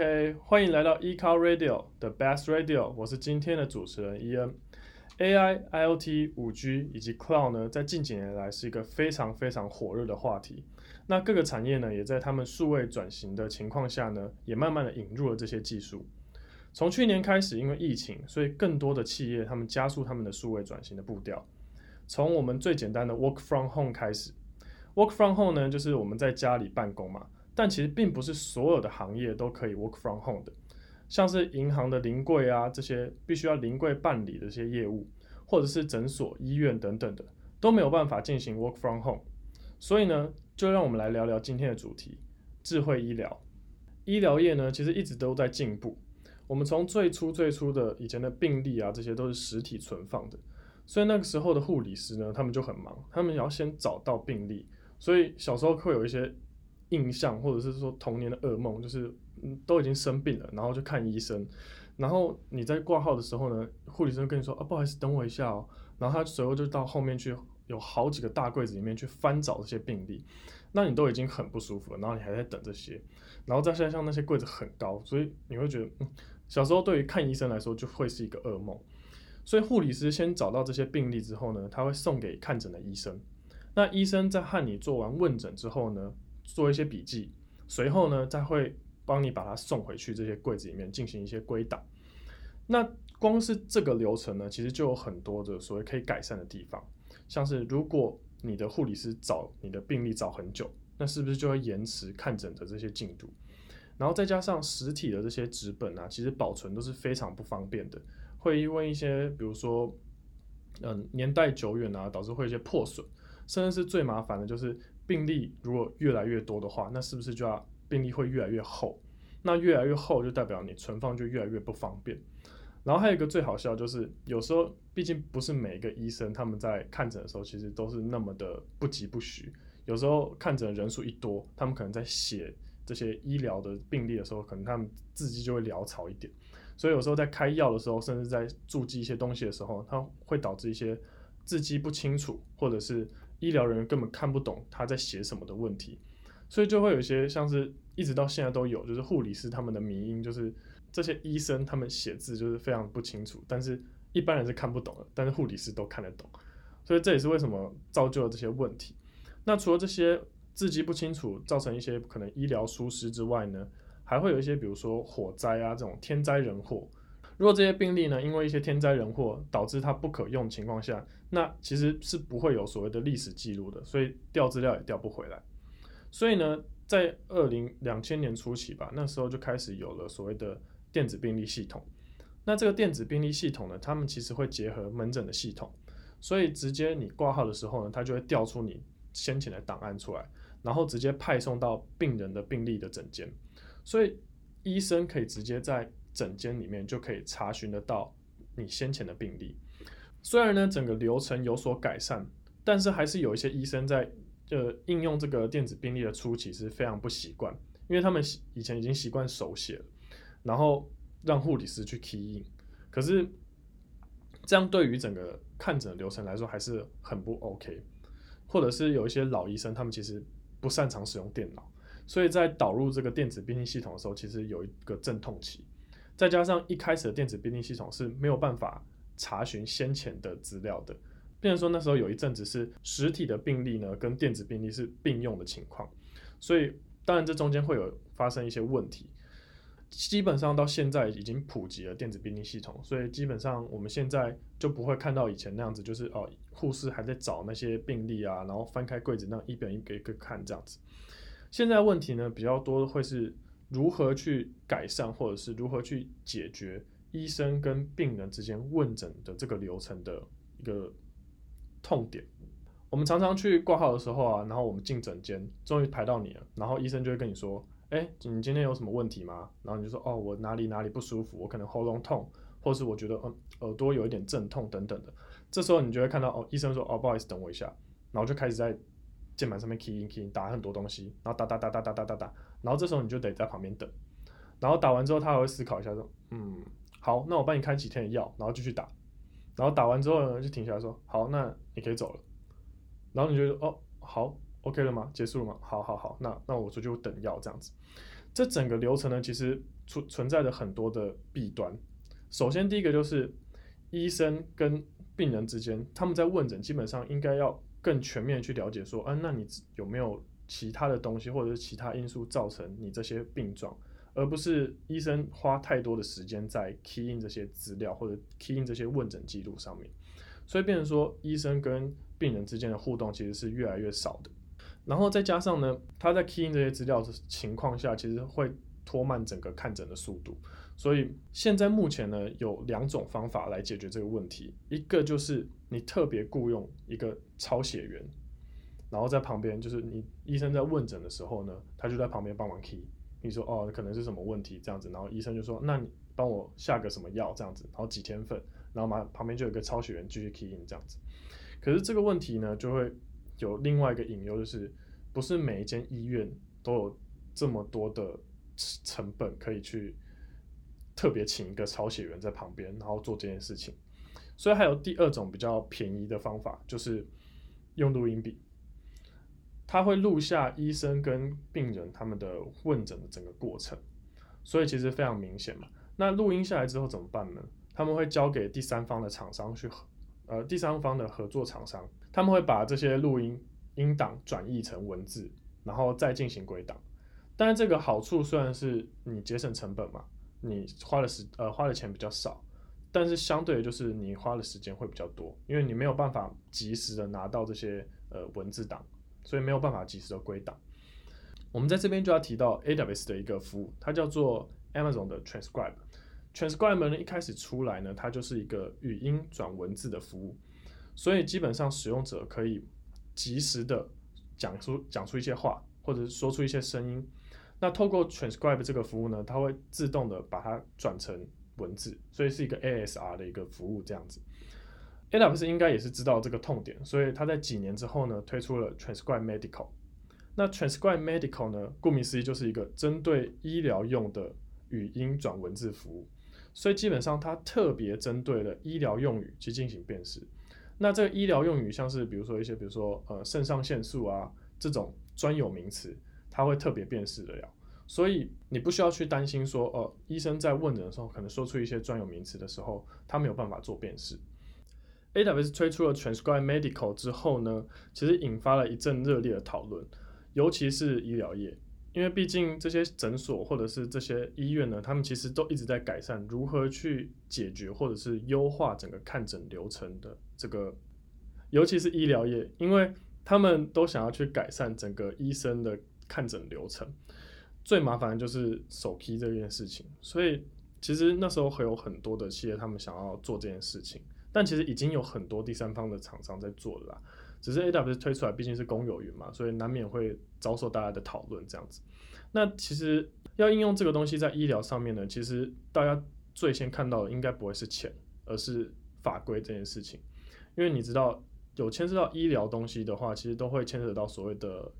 OK，欢迎来到 eCar Radio The Best Radio，我是今天的主持人伊恩。AI、IoT、五 G 以及 Cloud 呢，在近几年来是一个非常非常火热的话题。那各个产业呢，也在他们数位转型的情况下呢，也慢慢的引入了这些技术。从去年开始，因为疫情，所以更多的企业他们加速他们的数位转型的步调。从我们最简单的 Work from Home 开始，Work from Home 呢，就是我们在家里办公嘛。但其实并不是所有的行业都可以 Work from Home 的，像是银行的临柜啊，这些必须要临柜办理的这些业务，或者是诊所、医院等等的，都没有办法进行 Work from Home。所以呢，就让我们来聊聊今天的主题：智慧医疗。医疗业呢，其实一直都在进步。我们从最初最初的以前的病历啊，这些都是实体存放的，所以那个时候的护理师呢，他们就很忙，他们要先找到病历，所以小时候会有一些。印象或者是说童年的噩梦，就是都已经生病了，然后就看医生，然后你在挂号的时候呢，护理生跟你说啊不好意思，等我一下哦，然后他随后就到后面去，有好几个大柜子里面去翻找这些病历，那你都已经很不舒服了，然后你还在等这些，然后再加上那些柜子很高，所以你会觉得嗯小时候对于看医生来说就会是一个噩梦，所以护理师先找到这些病历之后呢，他会送给看诊的医生，那医生在和你做完问诊之后呢，做一些笔记，随后呢，再会帮你把它送回去这些柜子里面进行一些归档。那光是这个流程呢，其实就有很多的所谓可以改善的地方。像是如果你的护理师找你的病历找很久，那是不是就会延迟看诊的这些进度？然后再加上实体的这些纸本啊，其实保存都是非常不方便的，会因为一些比如说嗯年代久远啊，导致会一些破损，甚至是最麻烦的就是。病例如果越来越多的话，那是不是就要病例会越来越厚？那越来越厚就代表你存放就越来越不方便。然后还有一个最好笑就是，有时候毕竟不是每一个医生他们在看诊的时候，其实都是那么的不疾不徐。有时候看诊人数一多，他们可能在写这些医疗的病例的时候，可能他们字迹就会潦草一点。所以有时候在开药的时候，甚至在注记一些东西的时候，它会导致一些字迹不清楚，或者是。医疗人员根本看不懂他在写什么的问题，所以就会有一些像是一直到现在都有，就是护理师他们的迷因，就是这些医生他们写字就是非常不清楚，但是一般人是看不懂的，但是护理师都看得懂，所以这也是为什么造就了这些问题。那除了这些字迹不清楚造成一些可能医疗疏失之外呢，还会有一些比如说火灾啊这种天灾人祸。如果这些病例呢，因为一些天灾人祸导致它不可用情况下，那其实是不会有所谓的历史记录的，所以调资料也调不回来。所以呢，在二零两千年初期吧，那时候就开始有了所谓的电子病历系统。那这个电子病历系统呢，他们其实会结合门诊的系统，所以直接你挂号的时候呢，它就会调出你先前的档案出来，然后直接派送到病人的病历的诊间，所以医生可以直接在诊间里面就可以查询得到你先前的病历。虽然呢整个流程有所改善，但是还是有一些医生在呃应用这个电子病历的初期是非常不习惯，因为他们以前已经习惯手写了，然后让护理师去 key in。可是这样对于整个看诊流程来说还是很不 OK，或者是有一些老医生他们其实不擅长使用电脑，所以在导入这个电子病历系统的时候，其实有一个阵痛期。再加上一开始的电子病历系统是没有办法查询先前的资料的，变成说那时候有一阵子是实体的病例呢跟电子病历是并用的情况，所以当然这中间会有发生一些问题。基本上到现在已经普及了电子病历系统，所以基本上我们现在就不会看到以前那样子，就是哦护士还在找那些病历啊，然后翻开柜子那一本一个一个看这样子。现在问题呢比较多会是。如何去改善，或者是如何去解决医生跟病人之间问诊的这个流程的一个痛点？我们常常去挂号的时候啊，然后我们进诊间，终于排到你了，然后医生就会跟你说：“哎，你今天有什么问题吗？”然后你就说：“哦，我哪里哪里不舒服，我可能喉咙痛，或是我觉得嗯耳朵有一点阵痛等等的。”这时候你就会看到哦，医生说：“哦，不好意思，等我一下。”然后就开始在键盘上面 key in key in 打很多东西，然后打打打打打打打打，然后这时候你就得在旁边等，然后打完之后他还会思考一下说，嗯，好，那我帮你开几天的药，然后继续打，然后打完之后呢就停下来说，好，那你可以走了，然后你就说，哦，好，OK 了吗？结束了吗？好好好，那那我出去等药这样子，这整个流程呢，其实存存在着很多的弊端。首先，第一个就是医生跟病人之间，他们在问诊基本上应该要更全面去了解说，啊，那你有没有其他的东西或者是其他因素造成你这些病状，而不是医生花太多的时间在 key in 这些资料或者 key in 这些问诊记录上面，所以变成说医生跟病人之间的互动其实是越来越少的。然后再加上呢，他在 key in 这些资料的情况下，其实会拖慢整个看诊的速度。所以现在目前呢，有两种方法来解决这个问题。一个就是你特别雇佣一个抄写员，然后在旁边，就是你医生在问诊的时候呢，他就在旁边帮忙 key。你说哦，可能是什么问题这样子，然后医生就说，那你帮我下个什么药这样子，然后几天份，然后嘛旁边就有一个抄写员继续 key in 这样子。可是这个问题呢，就会有另外一个隐忧，就是不是每一间医院都有这么多的成本可以去。特别请一个抄写员在旁边，然后做这件事情。所以还有第二种比较便宜的方法，就是用录音笔。他会录下医生跟病人他们的问诊的整个过程，所以其实非常明显嘛。那录音下来之后怎么办呢？他们会交给第三方的厂商去合，呃，第三方的合作厂商，他们会把这些录音音档转译成文字，然后再进行归档。但是这个好处虽然是你节省成本嘛。你花的时呃花的钱比较少，但是相对的就是你花的时间会比较多，因为你没有办法及时的拿到这些呃文字档，所以没有办法及时的归档。我们在这边就要提到 AWS 的一个服务，它叫做 Amazon 的 Transcribe。Transcribe 呢一开始出来呢，它就是一个语音转文字的服务，所以基本上使用者可以及时的讲出讲出一些话，或者说出一些声音。那透过 Transcribe 这个服务呢，它会自动的把它转成文字，所以是一个 ASR 的一个服务这样子。AWS 应该也是知道这个痛点，所以它在几年之后呢，推出了 Transcribe Medical。那 Transcribe Medical 呢，顾名思义就是一个针对医疗用的语音转文字服务，所以基本上它特别针对了医疗用语去进行辨识。那这个医疗用语像是比如说一些，比如说呃肾上腺素啊这种专有名词。它会特别辨识的了，所以你不需要去担心说，哦、呃，医生在问诊的时候可能说出一些专有名词的时候，他没有办法做辨识。AWS 推出了 Transcribe Medical 之后呢，其实引发了一阵热烈的讨论，尤其是医疗业，因为毕竟这些诊所或者是这些医院呢，他们其实都一直在改善如何去解决或者是优化整个看诊流程的这个，尤其是医疗业，因为他们都想要去改善整个医生的。看诊流程最麻烦的就是首批这件事情，所以其实那时候会有很多的企业他们想要做这件事情，但其实已经有很多第三方的厂商在做了啦，只是 AWS 推出来毕竟是公有云嘛，所以难免会遭受大家的讨论这样子。那其实要应用这个东西在医疗上面呢，其实大家最先看到的应该不会是钱，而是法规这件事情，因为你知道有牵涉到医疗东西的话，其实都会牵扯到所谓的。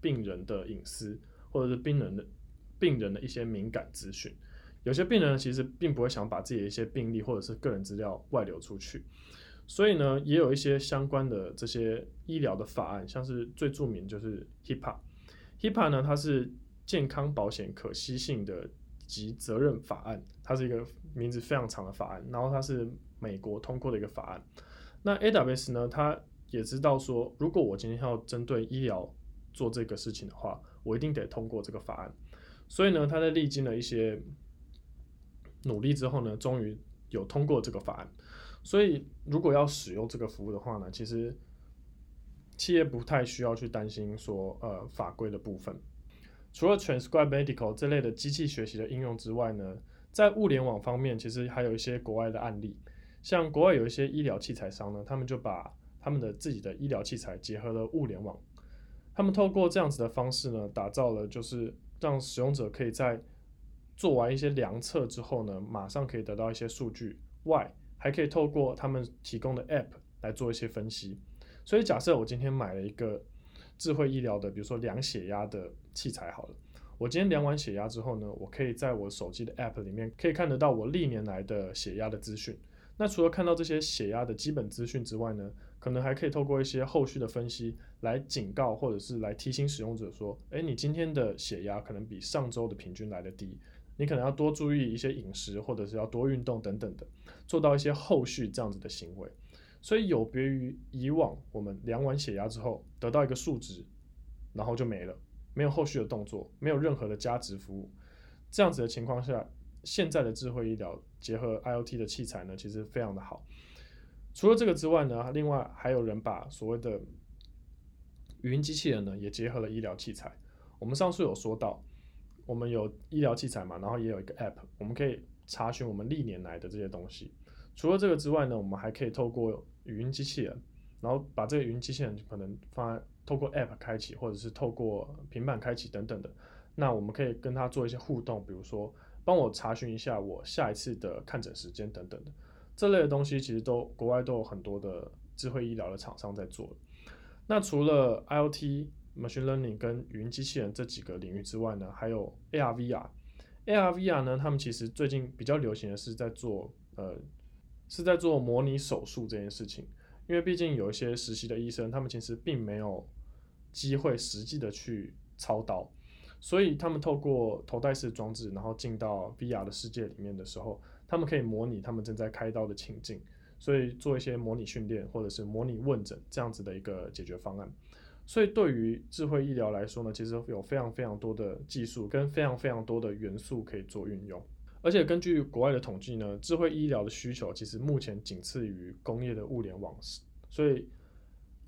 病人的隐私，或者是病人的病人的一些敏感资讯，有些病人其实并不会想把自己的一些病历或者是个人资料外流出去，所以呢，也有一些相关的这些医疗的法案，像是最著名就是 HIPAA。HIPAA 呢，它是健康保险可惜性的及责任法案，它是一个名字非常长的法案，然后它是美国通过的一个法案。那 AWS 呢，它也知道说，如果我今天要针对医疗做这个事情的话，我一定得通过这个法案。所以呢，他在历经了一些努力之后呢，终于有通过这个法案。所以，如果要使用这个服务的话呢，其实企业不太需要去担心说，呃，法规的部分。除了 Transcribe Medical 这类的机器学习的应用之外呢，在物联网方面，其实还有一些国外的案例。像国外有一些医疗器材商呢，他们就把他们的自己的医疗器材结合了物联网。他们透过这样子的方式呢，打造了就是让使用者可以在做完一些量测之后呢，马上可以得到一些数据外，还可以透过他们提供的 App 来做一些分析。所以假设我今天买了一个智慧医疗的，比如说量血压的器材好了，我今天量完血压之后呢，我可以在我手机的 App 里面可以看得到我历年来的血压的资讯。那除了看到这些血压的基本资讯之外呢，可能还可以透过一些后续的分析来警告或者是来提醒使用者说，诶，你今天的血压可能比上周的平均来得低，你可能要多注意一些饮食，或者是要多运动等等的，做到一些后续这样子的行为。所以有别于以往我们量完血压之后得到一个数值，然后就没了，没有后续的动作，没有任何的加值服务，这样子的情况下，现在的智慧医疗结合 IoT 的器材呢，其实非常的好。除了这个之外呢，另外还有人把所谓的语音机器人呢，也结合了医疗器材。我们上次有说到，我们有医疗器材嘛，然后也有一个 App，我们可以查询我们历年来的这些东西。除了这个之外呢，我们还可以透过语音机器人，然后把这个语音机器人可能放透过 App 开启，或者是透过平板开启等等的。那我们可以跟它做一些互动，比如说帮我查询一下我下一次的看诊时间等等的。这类的东西其实都国外都有很多的智慧医疗的厂商在做。那除了 IoT、Machine Learning 跟语音机器人这几个领域之外呢，还有 AR、VR。AR、VR 呢，他们其实最近比较流行的是在做呃是在做模拟手术这件事情，因为毕竟有一些实习的医生，他们其实并没有机会实际的去操刀，所以他们透过头戴式装置，然后进到 VR 的世界里面的时候。他们可以模拟他们正在开刀的情境，所以做一些模拟训练或者是模拟问诊这样子的一个解决方案。所以对于智慧医疗来说呢，其实有非常非常多的技术跟非常非常多的元素可以做运用。而且根据国外的统计呢，智慧医疗的需求其实目前仅次于工业的物联网，所以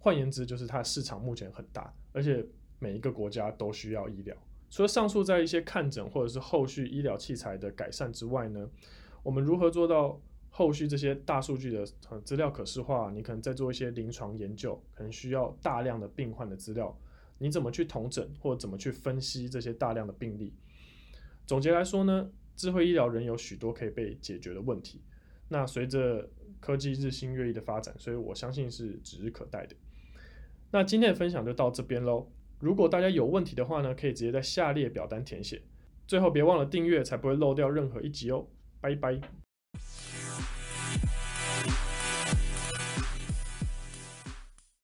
换言之就是它市场目前很大，而且每一个国家都需要医疗。除了上述在一些看诊或者是后续医疗器材的改善之外呢，我们如何做到后续这些大数据的资料可视化？你可能在做一些临床研究，可能需要大量的病患的资料，你怎么去统整或者怎么去分析这些大量的病例？总结来说呢，智慧医疗仍有许多可以被解决的问题。那随着科技日新月异的发展，所以我相信是指日可待的。那今天的分享就到这边喽。如果大家有问题的话呢，可以直接在下列表单填写。最后别忘了订阅，才不会漏掉任何一集哦。拜拜。